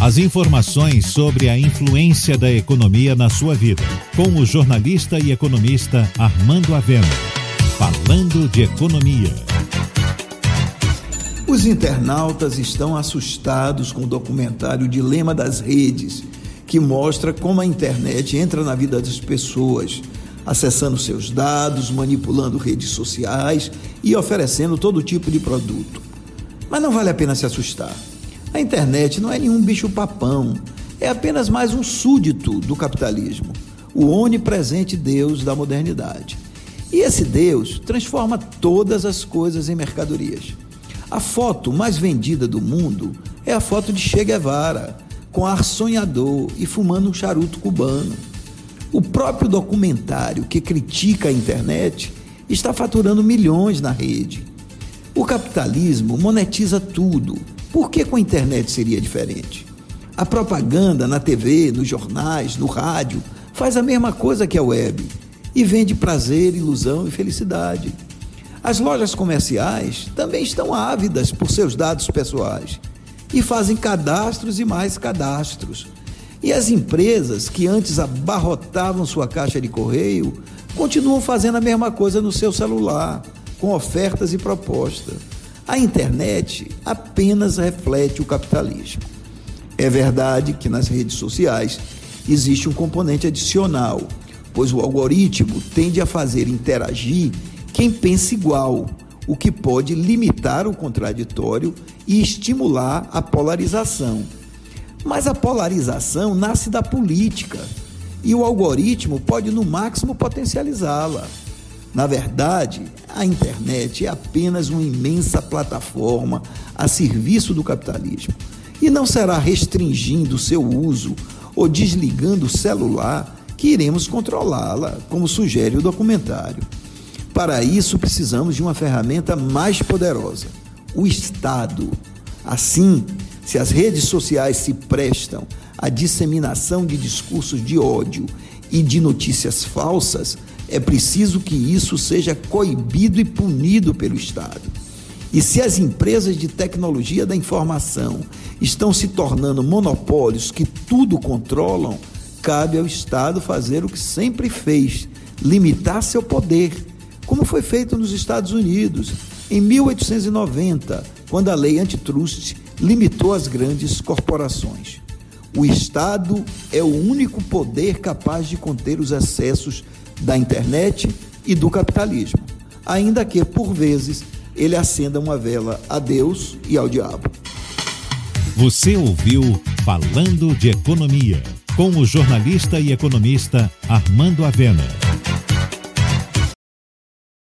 As informações sobre a influência da economia na sua vida, com o jornalista e economista Armando Avena. Falando de economia. Os internautas estão assustados com o documentário Dilema das Redes, que mostra como a internet entra na vida das pessoas, acessando seus dados, manipulando redes sociais e oferecendo todo tipo de produto. Mas não vale a pena se assustar. A internet não é nenhum bicho-papão, é apenas mais um súdito do capitalismo, o onipresente Deus da modernidade. E esse Deus transforma todas as coisas em mercadorias. A foto mais vendida do mundo é a foto de Che Guevara, com ar sonhador e fumando um charuto cubano. O próprio documentário que critica a internet está faturando milhões na rede. O capitalismo monetiza tudo por que com a internet seria diferente? A propaganda na TV, nos jornais, no rádio, faz a mesma coisa que a web e vende prazer, ilusão e felicidade. As lojas comerciais também estão ávidas por seus dados pessoais e fazem cadastros e mais cadastros. E as empresas que antes abarrotavam sua caixa de correio continuam fazendo a mesma coisa no seu celular, com ofertas e propostas. A internet apenas reflete o capitalismo. É verdade que nas redes sociais existe um componente adicional, pois o algoritmo tende a fazer interagir quem pensa igual, o que pode limitar o contraditório e estimular a polarização. Mas a polarização nasce da política e o algoritmo pode, no máximo, potencializá-la. Na verdade, a internet é apenas uma imensa plataforma a serviço do capitalismo e não será restringindo seu uso ou desligando o celular que iremos controlá-la, como sugere o documentário. Para isso, precisamos de uma ferramenta mais poderosa: o Estado. Assim, se as redes sociais se prestam à disseminação de discursos de ódio e de notícias falsas, é preciso que isso seja coibido e punido pelo Estado. E se as empresas de tecnologia da informação estão se tornando monopólios que tudo controlam, cabe ao Estado fazer o que sempre fez: limitar seu poder, como foi feito nos Estados Unidos em 1890, quando a lei antitrust limitou as grandes corporações. O Estado é o único poder capaz de conter os excessos da internet e do capitalismo, ainda que, por vezes, ele acenda uma vela a Deus e ao diabo. Você ouviu Falando de Economia, com o jornalista e economista Armando Avena.